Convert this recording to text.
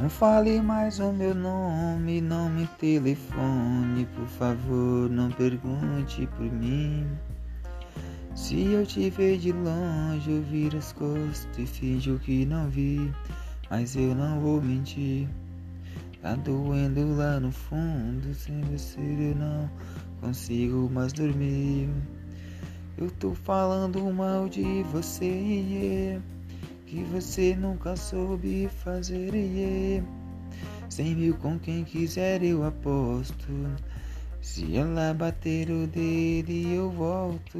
Não fale mais o meu nome, não me telefone, por favor, não pergunte por mim. Se eu te ver de longe, eu viro as costas e finjo que não vi, mas eu não vou mentir. Tá doendo lá no fundo, sem você eu não consigo mais dormir. Eu tô falando mal de você, que você nunca soube fazer, yeah. Cem mil com quem quiser eu aposto. Se ela bater o dedo eu volto.